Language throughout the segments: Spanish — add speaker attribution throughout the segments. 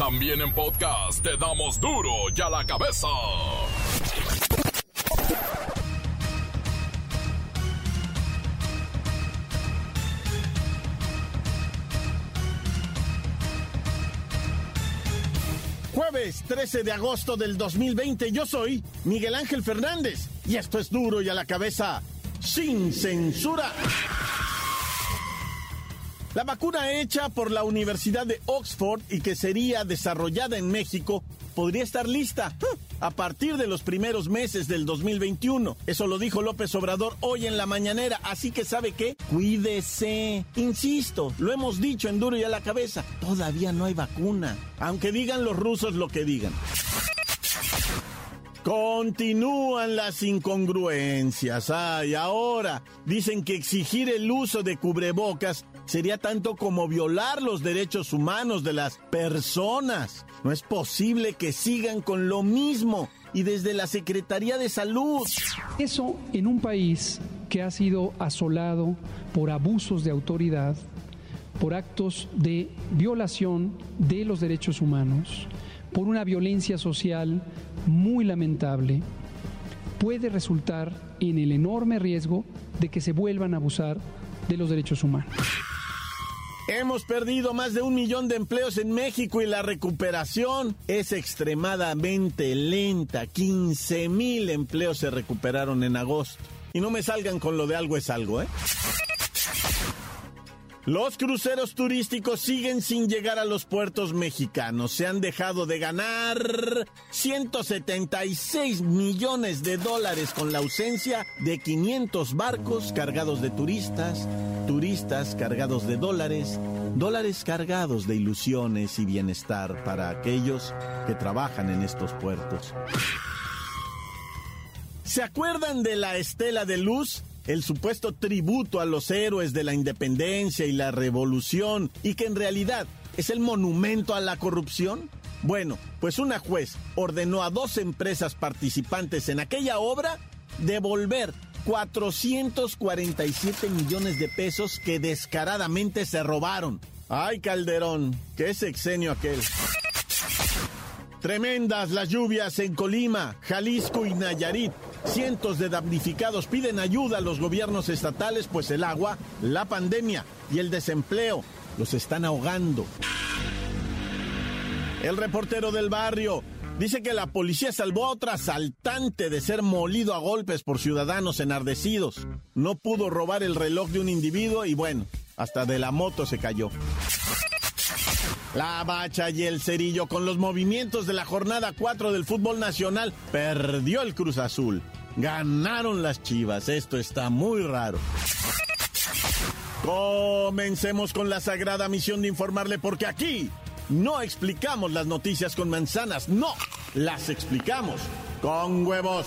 Speaker 1: También en podcast te damos duro y a la cabeza.
Speaker 2: Jueves 13 de agosto del 2020, yo soy Miguel Ángel Fernández y esto es duro y a la cabeza, sin censura. La vacuna hecha por la Universidad de Oxford y que sería desarrollada en México podría estar lista a partir de los primeros meses del 2021. Eso lo dijo López Obrador hoy en la mañanera, así que sabe qué, cuídese. Insisto, lo hemos dicho en duro y a la cabeza, todavía no hay vacuna, aunque digan los rusos lo que digan. Continúan las incongruencias. Ay, ahora dicen que exigir el uso de cubrebocas sería tanto como violar los derechos humanos de las personas. No es posible que sigan con lo mismo y desde la Secretaría de Salud.
Speaker 3: Eso en un país que ha sido asolado por abusos de autoridad, por actos de violación de los derechos humanos, por una violencia social muy lamentable, puede resultar en el enorme riesgo de que se vuelvan a abusar de los derechos humanos.
Speaker 2: Hemos perdido más de un millón de empleos en México y la recuperación es extremadamente lenta. 15 mil empleos se recuperaron en agosto. Y no me salgan con lo de algo es algo, ¿eh? Los cruceros turísticos siguen sin llegar a los puertos mexicanos. Se han dejado de ganar 176 millones de dólares con la ausencia de 500 barcos cargados de turistas, turistas cargados de dólares, dólares cargados de ilusiones y bienestar para aquellos que trabajan en estos puertos. ¿Se acuerdan de la estela de luz? El supuesto tributo a los héroes de la independencia y la revolución y que en realidad es el monumento a la corrupción? Bueno, pues una juez ordenó a dos empresas participantes en aquella obra devolver 447 millones de pesos que descaradamente se robaron. Ay, Calderón, qué sexenio aquel. Tremendas las lluvias en Colima, Jalisco y Nayarit. Cientos de damnificados piden ayuda a los gobiernos estatales, pues el agua, la pandemia y el desempleo los están ahogando. El reportero del barrio dice que la policía salvó a otro asaltante de ser molido a golpes por ciudadanos enardecidos. No pudo robar el reloj de un individuo y bueno, hasta de la moto se cayó. La bacha y el cerillo con los movimientos de la jornada 4 del fútbol nacional perdió el Cruz Azul. Ganaron las chivas. Esto está muy raro. Comencemos con la sagrada misión de informarle porque aquí no explicamos las noticias con manzanas, no, las explicamos con huevos.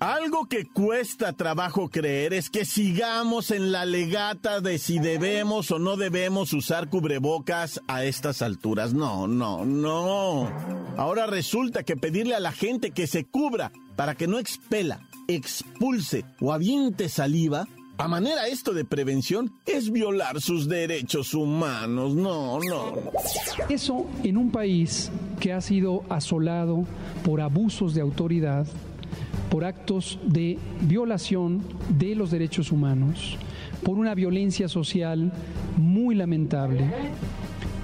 Speaker 2: Algo que cuesta trabajo creer es que sigamos en la legata de si debemos o no debemos usar cubrebocas a estas alturas. No, no, no. Ahora resulta que pedirle a la gente que se cubra para que no expela, expulse o aviente saliva, a manera esto de prevención, es violar sus derechos humanos. No, no.
Speaker 3: Eso en un país que ha sido asolado por abusos de autoridad por actos de violación de los derechos humanos, por una violencia social muy lamentable,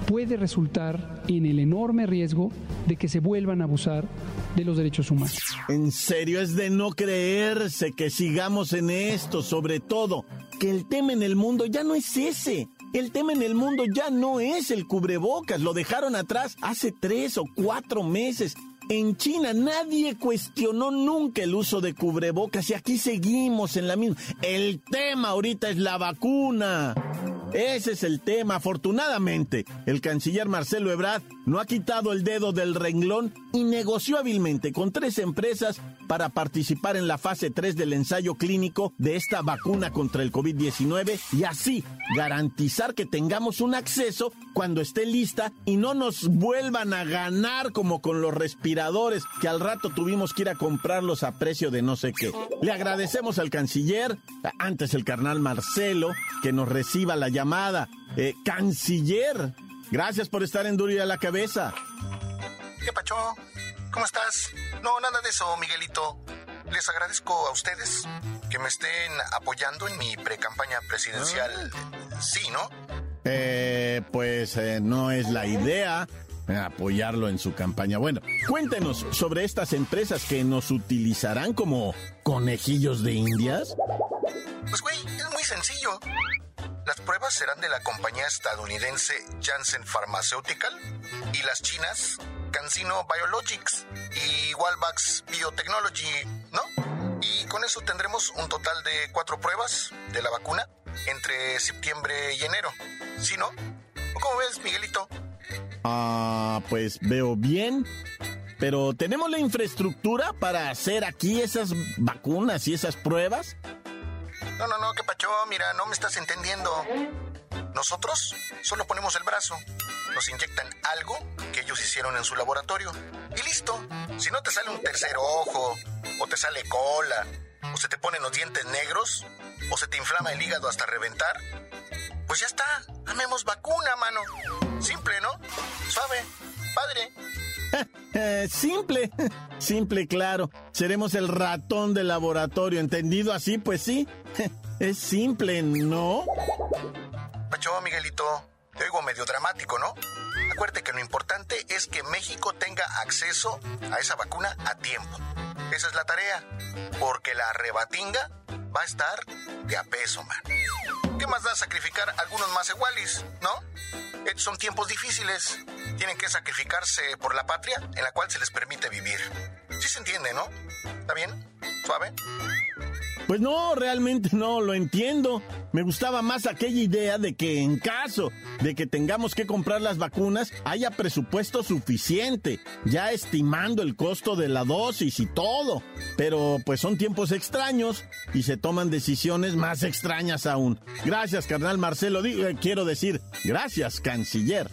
Speaker 3: puede resultar en el enorme riesgo de que se vuelvan a abusar de los derechos humanos.
Speaker 2: En serio, es de no creerse que sigamos en esto, sobre todo, que el tema en el mundo ya no es ese. El tema en el mundo ya no es el cubrebocas, lo dejaron atrás hace tres o cuatro meses. En China nadie cuestionó nunca el uso de cubrebocas y aquí seguimos en la misma. El tema ahorita es la vacuna. Ese es el tema. Afortunadamente, el canciller Marcelo Ebrard no ha quitado el dedo del renglón y negoció hábilmente con tres empresas para participar en la fase 3 del ensayo clínico de esta vacuna contra el COVID-19 y así garantizar que tengamos un acceso cuando esté lista y no nos vuelvan a ganar como con los respiradores que al rato tuvimos que ir a comprarlos a precio de no sé qué. Le agradecemos al canciller, antes el carnal Marcelo, que nos reciba la llamada. Eh, canciller, gracias por estar en Duro a la cabeza.
Speaker 4: ¿Qué pacho? ¿Cómo estás? No, nada de eso, Miguelito. Les agradezco a ustedes que me estén apoyando en mi pre-campaña presidencial. Sí, ¿no?
Speaker 2: Eh, pues eh, no es la idea apoyarlo en su campaña. Bueno, cuéntenos sobre estas empresas que nos utilizarán como conejillos de indias.
Speaker 4: Pues güey, es muy sencillo. Las pruebas serán de la compañía estadounidense Janssen Pharmaceutical y las chinas CanSino Biologics y Walbachs Biotechnology, ¿no? Y con eso tendremos un total de cuatro pruebas de la vacuna entre septiembre y enero. ¿Sí, no? ¿Cómo ves, Miguelito?
Speaker 2: Ah, pues veo bien. Pero ¿tenemos la infraestructura para hacer aquí esas vacunas y esas pruebas?
Speaker 4: No, no, no, qué pacho, mira, no me estás entendiendo. Nosotros solo ponemos el brazo, nos inyectan algo que ellos hicieron en su laboratorio y listo. Si no te sale un tercer ojo, o te sale cola, o se te ponen los dientes negros, o se te inflama el hígado hasta reventar, pues ya está, amemos vacuna, mano. Simple, ¿no? Suave, padre.
Speaker 2: simple, simple, claro. Seremos el ratón del laboratorio, ¿entendido así? Pues sí. Es simple, ¿no?
Speaker 4: Pacho, Miguelito, te oigo medio dramático, ¿no? Acuérdate que lo importante es que México tenga acceso a esa vacuna a tiempo. Esa es la tarea, porque la rebatinga va a estar de a peso, man. ¿Qué más da sacrificar algunos más iguales, no? Estos son tiempos difíciles. Tienen que sacrificarse por la patria en la cual se les permite vivir. Sí se entiende, ¿no? ¿Está bien? ¿Suave?
Speaker 2: Pues no, realmente no, lo entiendo. Me gustaba más aquella idea de que en caso de que tengamos que comprar las vacunas, haya presupuesto suficiente, ya estimando el costo de la dosis y todo. Pero pues son tiempos extraños y se toman decisiones más extrañas aún. Gracias, carnal Marcelo. Eh, quiero decir, gracias, canciller.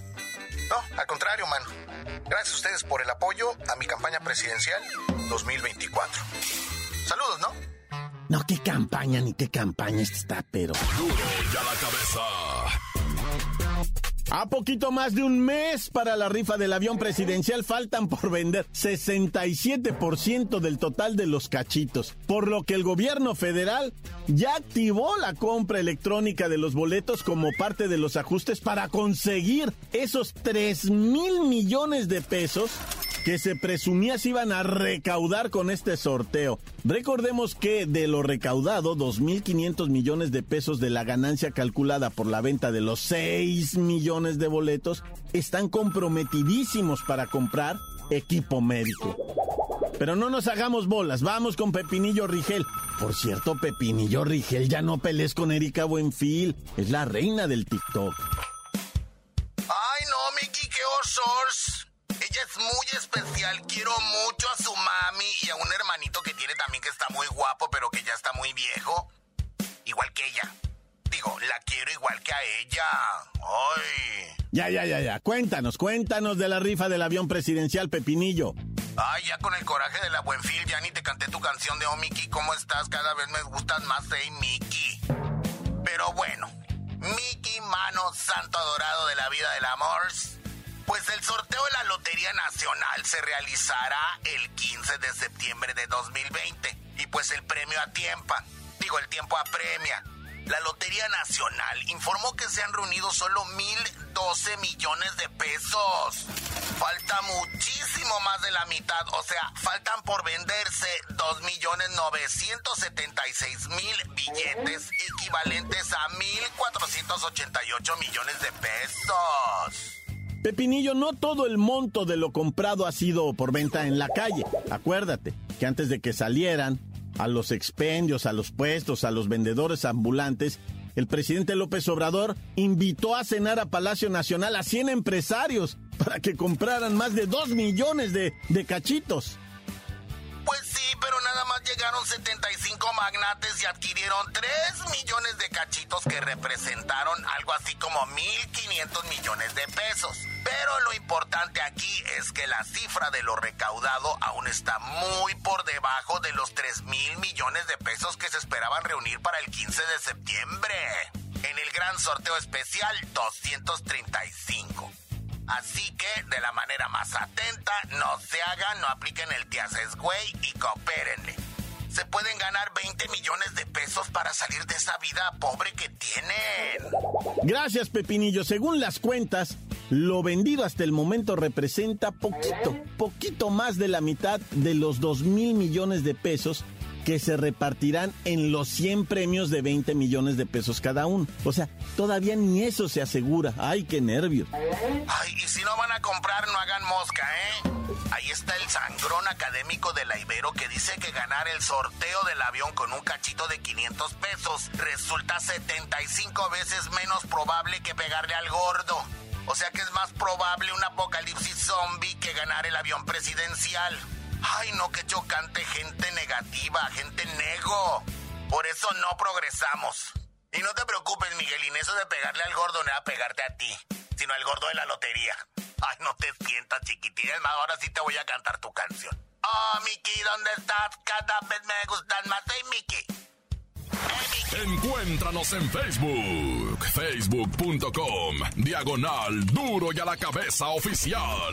Speaker 4: No, al contrario, mano. Gracias a ustedes por el apoyo a mi campaña presidencial 2024. Saludos, ¿no?
Speaker 2: No, qué campaña, ni qué campaña, está, pero.
Speaker 1: Duro ya la cabeza.
Speaker 2: A poquito más de un mes para la rifa del avión presidencial faltan por vender 67% del total de los cachitos, por lo que el gobierno federal ya activó la compra electrónica de los boletos como parte de los ajustes para conseguir esos 3 mil millones de pesos que se presumía se iban a recaudar con este sorteo. Recordemos que de lo recaudado, 2.500 millones de pesos de la ganancia calculada por la venta de los 6 millones de boletos están comprometidísimos para comprar equipo médico. Pero no nos hagamos bolas, vamos con Pepinillo Rigel. Por cierto, Pepinillo Rigel, ya no pelees con Erika Buenfil, es la reina del TikTok.
Speaker 4: Ya,
Speaker 2: ya, ya, ya. Cuéntanos, cuéntanos de la rifa del avión presidencial Pepinillo.
Speaker 4: Ay, ya con el coraje de la Buenfil, ya ni te canté tu canción de Oh Mickey, ¿cómo estás? Cada vez me gustas más, hey Mickey. Pero bueno, Mickey, mano santo adorado de la vida del amor pues el sorteo de la Lotería Nacional se realizará el 15 de septiembre de 2020. Y pues el premio a tiempo, digo, el tiempo apremia. La Lotería Nacional informó que se han reunido solo 1.012 millones de pesos. Falta muchísimo más de la mitad, o sea, faltan por venderse 2.976.000 billetes equivalentes a 1.488 millones de pesos.
Speaker 2: Pepinillo, no todo el monto de lo comprado ha sido por venta en la calle. Acuérdate que antes de que salieran a los expendios, a los puestos, a los vendedores ambulantes,
Speaker 5: el presidente López Obrador invitó a cenar a Palacio Nacional a 100 empresarios para que compraran más de 2 millones de, de cachitos.
Speaker 4: Pero nada más llegaron 75 magnates y adquirieron 3 millones de cachitos que representaron algo así como 1.500 millones de pesos. Pero lo importante aquí es que la cifra de lo recaudado aún está muy por debajo de los 3 mil millones de pesos que se esperaban reunir para el 15 de septiembre. En el gran sorteo especial 235. Así que, de la manera más atenta, no se hagan, no apliquen el haces güey y coopérenle. Se pueden ganar 20 millones de pesos para salir de esa vida pobre que tienen.
Speaker 5: Gracias, Pepinillo. Según las cuentas, lo vendido hasta el momento representa poquito, poquito más de la mitad de los 2 mil millones de pesos que se repartirán en los 100 premios de 20 millones de pesos cada uno. O sea, todavía ni eso se asegura. ¡Ay, qué nervios!
Speaker 4: Ay, y si no van a comprar, no hagan mosca, ¿eh? Ahí está el sangrón académico de la Ibero que dice que ganar el sorteo del avión con un cachito de 500 pesos resulta 75 veces menos probable que pegarle al gordo. O sea que es más probable un apocalipsis zombie que ganar el avión presidencial. Ay, no, qué chocante, gente negativa, gente nego. Por eso no progresamos. Y no te preocupes, Miguelín, eso de pegarle al gordo no era pegarte a ti, sino al gordo de la lotería. Ay, no te sientas, chiquitín. Más, ahora sí te voy a cantar tu canción. Oh, Mickey, ¿dónde estás? Cada vez me gustan más. Hey, Mickey.
Speaker 1: Encuéntranos en Facebook, facebook.com, diagonal duro y a la cabeza oficial.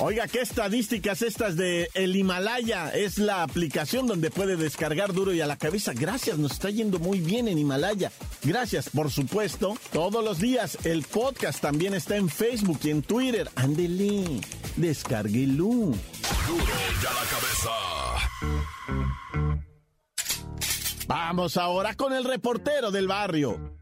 Speaker 5: Oiga, ¿qué estadísticas estas de El Himalaya? Es la aplicación donde puede descargar duro y a la cabeza. Gracias, nos está yendo muy bien en Himalaya. Gracias, por supuesto. Todos los días el podcast también está en Facebook y en Twitter. Ándele, descárguelo.
Speaker 1: Duro y a la cabeza.
Speaker 5: Vamos ahora con el reportero del barrio.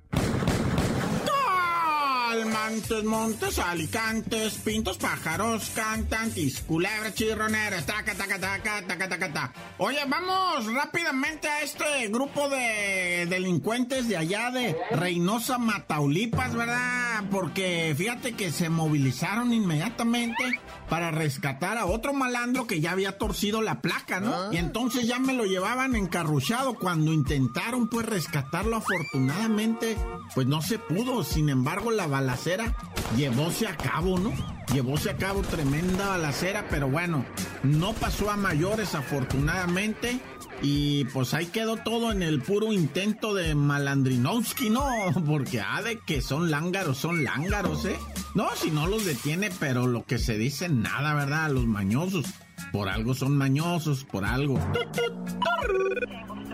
Speaker 2: Montes, montes, alicantes, pintos, pájaros, cantantes, culebras, chirroneras, taca, taca, taca, taca, taca, taca. Oye, vamos rápidamente a este grupo de delincuentes de allá de Reynosa, Mataulipas, ¿verdad? Porque fíjate que se movilizaron inmediatamente para rescatar a otro malandro que ya había torcido la placa, ¿no? Y entonces ya me lo llevaban encarruchado cuando intentaron pues rescatarlo afortunadamente, pues no se pudo, sin embargo la balacera llevóse a cabo, ¿no? Llevóse a cabo tremenda balacera, pero bueno, no pasó a mayores afortunadamente. Y pues ahí quedó todo en el puro intento de Malandrinowski, ¿no? Porque ha de que son lángaros, son lángaros, ¿eh? No, si no los detiene, pero lo que se dice nada, ¿verdad? Los mañosos. Por algo son mañosos, por algo.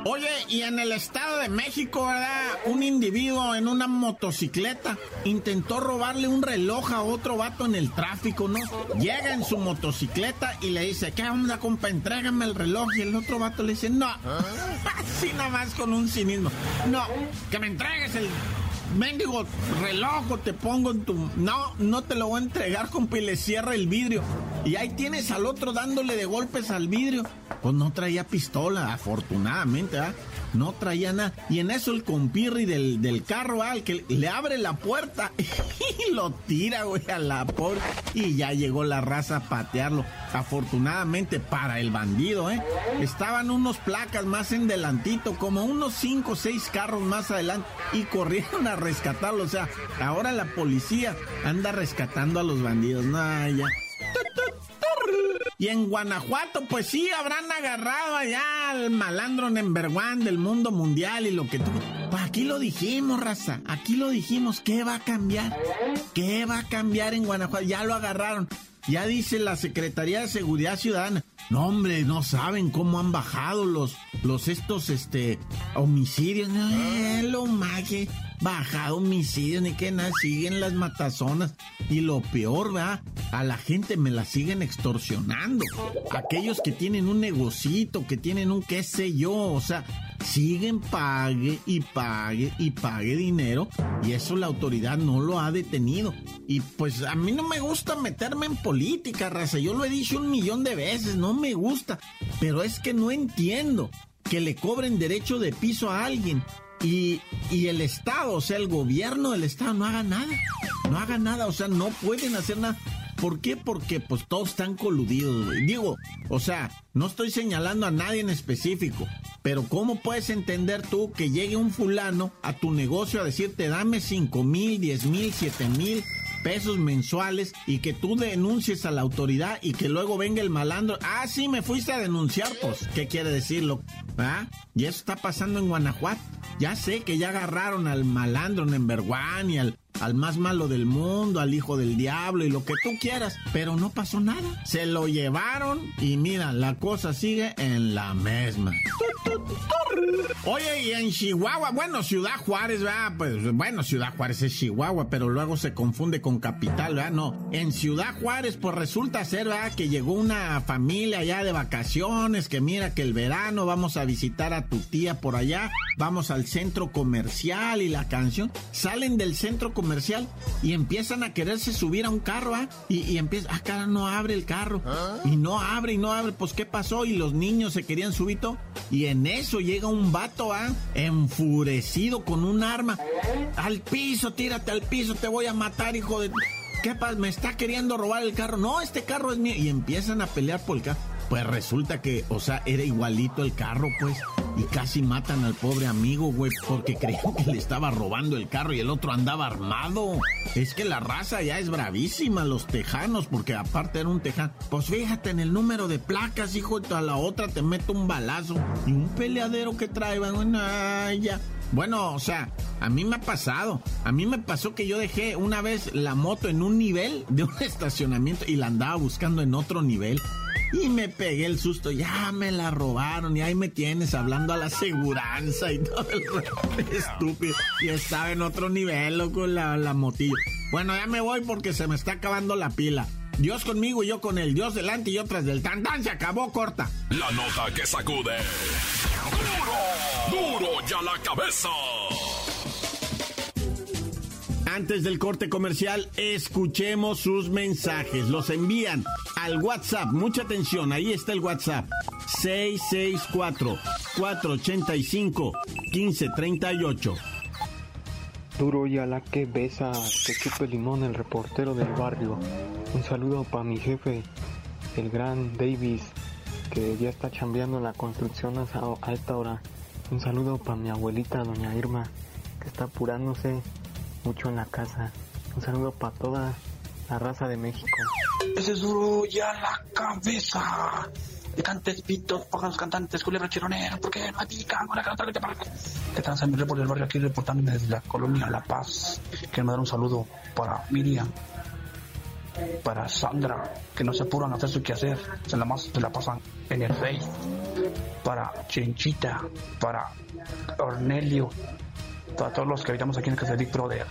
Speaker 2: Oye, y en el Estado de México, ¿verdad? Un individuo en una motocicleta intentó robarle un reloj a otro vato en el tráfico, ¿no? Llega en su motocicleta y le dice, ¿qué onda, compa? Entrégame el reloj. Y el otro vato le dice, no. Así nada más con un cinismo. No, que me entregues el mendigo reloj te pongo en tu... No, no te lo voy a entregar, compa, y le cierra el vidrio. Y ahí tienes al otro dándole de golpes al vidrio. Pues no traía pistola, afortunadamente, ¿ah? No traía nada. Y en eso el compirri del, del carro, al que le abre la puerta y lo tira, güey, a la puerta. Y ya llegó la raza a patearlo. Afortunadamente para el bandido, ¿eh? Estaban unos placas más en delantito, como unos 5 o 6 carros más adelante. Y corrieron a rescatarlo. O sea, ahora la policía anda rescatando a los bandidos. No, ya. Y en Guanajuato, pues sí, habrán agarrado allá al malandro number one del mundo mundial y lo que tú... Pues aquí lo dijimos, raza, aquí lo dijimos. ¿Qué va a cambiar? ¿Qué va a cambiar en Guanajuato? Ya lo agarraron. Ya dice la Secretaría de Seguridad Ciudadana. No, hombre, no saben cómo han bajado los, los estos, este, homicidios. No, lo mague. Bajado homicidios ni que nada, siguen las matazonas. Y lo peor, va, a la gente me la siguen extorsionando. Aquellos que tienen un negocito, que tienen un qué sé yo, o sea, siguen pague y pague y pague dinero y eso la autoridad no lo ha detenido. Y pues a mí no me gusta meterme en política, raza. Yo lo he dicho un millón de veces, no me gusta. Pero es que no entiendo que le cobren derecho de piso a alguien y, y, el Estado, o sea, el gobierno del Estado no haga nada. No haga nada, o sea, no pueden hacer nada. ¿Por qué? Porque pues todos están coludidos, Digo, o sea, no estoy señalando a nadie en específico, pero ¿cómo puedes entender tú que llegue un fulano a tu negocio a decirte dame 5 mil, 10 mil, 7 mil pesos mensuales y que tú denuncies a la autoridad y que luego venga el malandro? Ah, sí, me fuiste a denunciar, pues, ¿qué quiere decirlo? ¿Ah? Y eso está pasando en Guanajuato. Ya sé que ya agarraron al malandro number one y al, al más malo del mundo, al hijo del diablo y lo que tú quieras, pero no pasó nada. Se lo llevaron y mira, la cosa sigue en la misma. Oye, y en Chihuahua, bueno, Ciudad Juárez, ¿verdad? Pues bueno, Ciudad Juárez es Chihuahua, pero luego se confunde con capital, ¿verdad? No, en Ciudad Juárez, pues resulta ser, ¿verdad? Que llegó una familia allá de vacaciones, que mira que el verano vamos a visitar a tu tía por allá, vamos al centro comercial y la canción, salen del centro comercial y empiezan a quererse subir a un carro, ¿ah? Y, y empieza, ah, cara, no abre el carro. Y no abre y no abre, pues ¿qué pasó? Y los niños se querían subir todo, y en eso llega un vato, ¿ah? Enfurecido con un arma. Al piso, tírate al piso, te voy a matar, hijo de... ¿Qué pasa? ¿Me está queriendo robar el carro? No, este carro es mío. Y empiezan a pelear por el carro. Pues resulta que, o sea, era igualito el carro, pues. Y casi matan al pobre amigo, güey, porque creían que le estaba robando el carro y el otro andaba armado. Es que la raza ya es bravísima, los tejanos, porque aparte era un tejano. Pues fíjate en el número de placas, hijo, a la otra te meto un balazo. Y un peleadero que trae, bueno, ya. Bueno, o sea, a mí me ha pasado. A mí me pasó que yo dejé una vez la moto en un nivel de un estacionamiento y la andaba buscando en otro nivel. Y me pegué el susto, ya me la robaron y ahí me tienes hablando a la aseguranza y todo el estúpido. Y estaba en otro nivel, loco, la, la motillo. Bueno, ya me voy porque se me está acabando la pila. Dios conmigo y yo con él. Dios delante y yo tras del tan se acabó corta.
Speaker 1: La nota que sacude. ¡Duro! ¡Duro ya la cabeza!
Speaker 6: Antes del corte comercial, escuchemos sus mensajes. Los envían al WhatsApp. Mucha atención, ahí está el WhatsApp. 664-485-1538.
Speaker 7: Duro y a la que besa, que chupe limón el reportero del barrio. Un saludo para mi jefe, el gran Davis, que ya está chambeando la construcción a esta hora. Un saludo para mi abuelita, doña Irma, que está apurándose mucho en la casa. Un saludo para toda la raza de México.
Speaker 8: Ese es duro ya la cabeza. De cantes, pitos, pájaros cantantes, culebra chironera, porque no pican con la cara parece. Que transa mi report del barrio aquí reportándome desde la colonia La Paz. Quiero mandar un saludo para Miriam, para Sandra, que no se apuran a hacer su quehacer, se la más se la pasan en el Face, para Chinchita, para Ornelio, para todos los que habitamos aquí en Casadic Brother.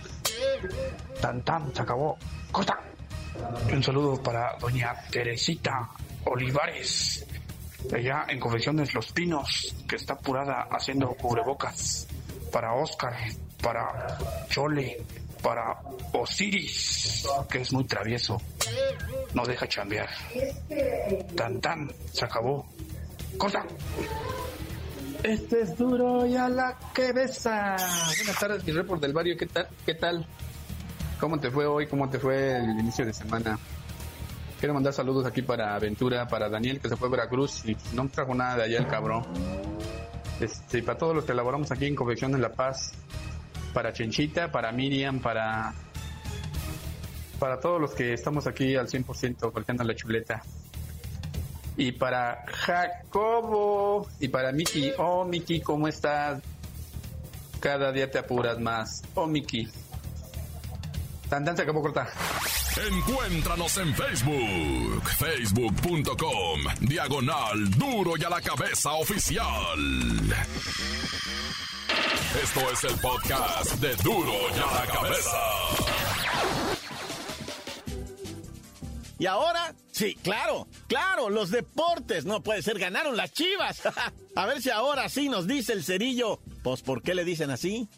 Speaker 8: Tan tan, se acabó. Corta. Un saludo para doña Teresita Olivares, allá en Confecciones Los Pinos, que está apurada haciendo cubrebocas. Para Oscar, para Chole, para Osiris, que es muy travieso. No deja chambear. Tan tan, se acabó. Corta.
Speaker 9: Este es duro y a la cabeza. Buenas tardes, mi report del barrio. ¿Qué tal? ¿Qué tal? ¿Cómo te fue hoy? ¿Cómo te fue el inicio de semana? Quiero mandar saludos aquí para Aventura, para Daniel que se fue a Veracruz y no trajo nada de allá el cabrón. Este, para todos los que elaboramos aquí en Confección de La Paz, para Chenchita, para Miriam, para para todos los que estamos aquí al 100% golpeando la chuleta. Y para Jacobo y para Miki. Oh, Miki, ¿cómo estás? Cada día te apuras más. Oh, Miki. Tan, tan se acabó corta.
Speaker 1: Encuéntranos en Facebook, facebook.com, diagonal duro y a la cabeza oficial. Esto es el podcast de Duro ya la cabeza.
Speaker 2: Y ahora, sí, claro, claro, los deportes. No puede ser, ganaron las chivas. A ver si ahora sí nos dice el cerillo. Pues, ¿por qué le dicen así?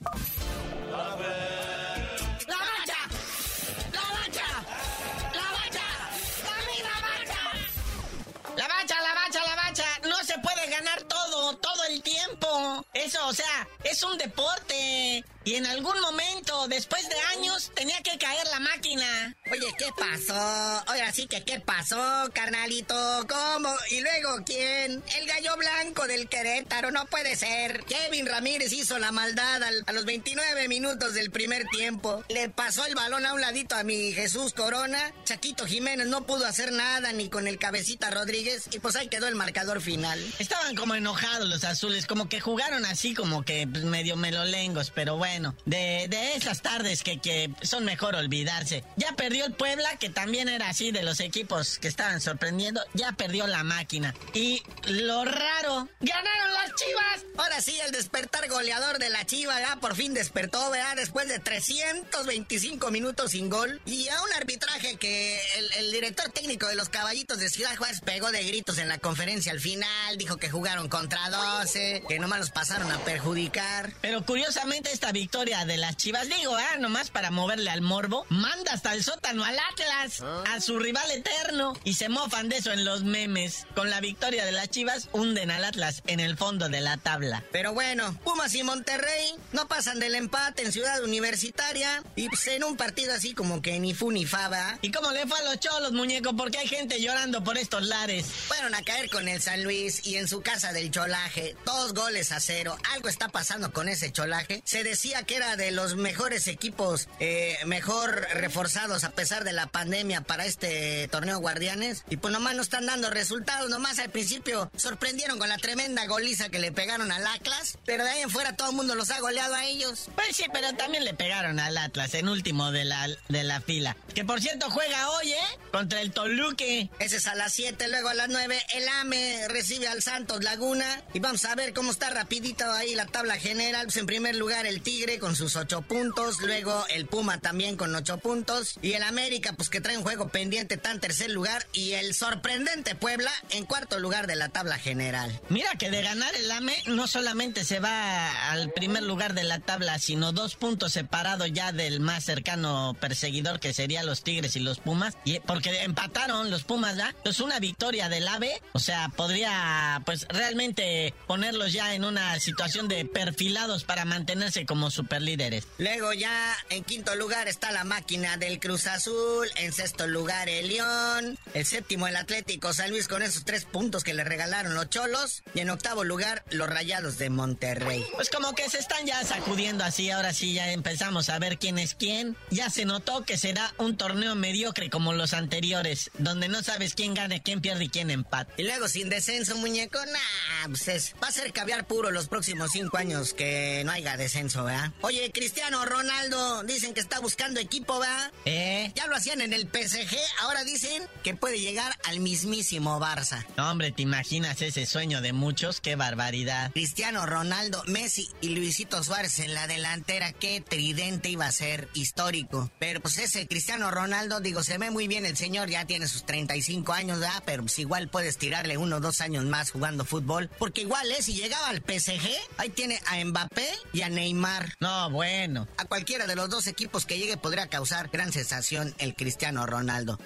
Speaker 10: Eso, o sea, es un deporte. Y en algún momento, después de años, tenía que caer la máquina.
Speaker 11: Oye, ¿qué pasó? Oye, sí que ¿qué pasó, carnalito? ¿Cómo? ¿Y luego quién? El gallo blanco del Querétaro, no puede ser. Kevin Ramírez hizo la maldad a los 29 minutos del primer tiempo. Le pasó el balón a un ladito a mi Jesús Corona. Chaquito Jiménez no pudo hacer nada ni con el cabecita Rodríguez. Y pues ahí quedó el marcador final.
Speaker 10: Estaban como enojados los azules, como que jugaron así como que pues, medio melolengos, pero bueno bueno, de, de esas tardes que, que son mejor olvidarse. Ya perdió el Puebla, que también era así de los equipos que estaban sorprendiendo. Ya perdió la máquina. Y lo raro, ¡ganaron las chivas!
Speaker 11: Ahora sí, el despertar goleador de la chiva, ya por fin despertó, ¿verdad? Después de 325 minutos sin gol. Y a un arbitraje que el, el director técnico de los caballitos de Ciudad Juárez pegó de gritos en la conferencia al final. Dijo que jugaron contra 12, que nomás los pasaron a perjudicar.
Speaker 10: Pero curiosamente esta victoria victoria de las Chivas, digo, ah, nomás para moverle al morbo, manda hasta el sótano al Atlas, a su rival eterno, y se mofan de eso en los memes. Con la victoria de las Chivas, hunden al Atlas en el fondo de la tabla.
Speaker 11: Pero bueno, Pumas y Monterrey no pasan del empate en Ciudad Universitaria, y pues en un partido así como que ni fu ni faba.
Speaker 10: ¿Y cómo le fue a los cholos, muñeco? Porque hay gente llorando por estos lares.
Speaker 11: Fueron a caer con el San Luis y en su casa del cholaje, dos goles a cero. Algo está pasando con ese cholaje. Se decía que era de los mejores equipos, eh, mejor reforzados a pesar de la pandemia para este torneo Guardianes. Y pues nomás no están dando resultados, nomás al principio sorprendieron con la tremenda goliza que le pegaron al Atlas, pero de ahí en fuera todo el mundo los ha goleado a ellos.
Speaker 10: Pues sí, pero también le pegaron al Atlas en último de la, de la fila. Que por cierto juega hoy, ¿eh? Contra el Toluque.
Speaker 11: Ese es a las 7, luego a las 9 el AME recibe al Santos Laguna. Y vamos a ver cómo está rapidito ahí la tabla general. Pues en primer lugar el Tigre con sus ocho puntos, luego el Puma también con ocho puntos y el América pues que trae un juego pendiente en tercer lugar y el sorprendente Puebla en cuarto lugar de la tabla general.
Speaker 10: Mira que de ganar el AME no solamente se va al primer lugar de la tabla, sino dos puntos separados ya del más cercano perseguidor que sería los Tigres y los Pumas, y porque empataron los Pumas ya, pues una victoria del AVE, o sea, podría pues realmente ponerlos ya en una situación de perfilados para mantenerse como superlíderes.
Speaker 11: Luego ya en quinto lugar está la máquina del Cruz Azul, en sexto lugar el León, el séptimo el Atlético San Luis con esos tres puntos que le regalaron los Cholos y en octavo lugar los Rayados de Monterrey.
Speaker 10: Pues como que se están ya sacudiendo así, ahora sí ya empezamos a ver quién es quién. Ya se notó que será un torneo mediocre como los anteriores, donde no sabes quién gana, quién pierde y quién empate.
Speaker 11: Y luego sin descenso, muñeco, nah, pues va a ser caviar puro los próximos cinco años que no haya descenso, ¿verdad? Oye, Cristiano Ronaldo, dicen que está buscando equipo, ¿va?
Speaker 10: ¿Eh?
Speaker 11: Ya lo hacían en el PSG, ahora dicen que puede llegar al mismísimo Barça.
Speaker 10: No, hombre, ¿te imaginas ese sueño de muchos? ¡Qué barbaridad!
Speaker 11: Cristiano Ronaldo, Messi y Luisito Suárez en la delantera, qué tridente iba a ser histórico. Pero pues ese Cristiano Ronaldo, digo, se ve muy bien el señor, ya tiene sus 35 años, ¿verdad? Pero pues igual puedes tirarle uno o dos años más jugando fútbol. Porque igual, ¿eh? Si llegaba al PSG, ahí tiene a Mbappé y a Neymar.
Speaker 10: No, bueno.
Speaker 11: A cualquiera de los dos equipos que llegue podría causar gran sensación el Cristiano Ronaldo.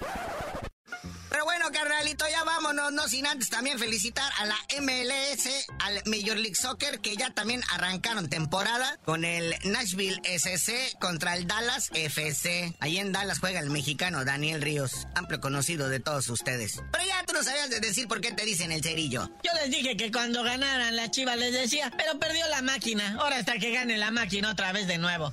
Speaker 11: Pero bueno, carnalito, ya vámonos, no sin antes también felicitar a la MLS, al Major League Soccer, que ya también arrancaron temporada con el Nashville SC contra el Dallas FC. Ahí en Dallas juega el mexicano Daniel Ríos, amplio conocido de todos ustedes. Pero ya tú no sabías de decir por qué te dicen el cerillo.
Speaker 10: Yo les dije que cuando ganaran la chiva les decía, pero perdió la máquina. Ahora hasta que gane la máquina otra vez de nuevo.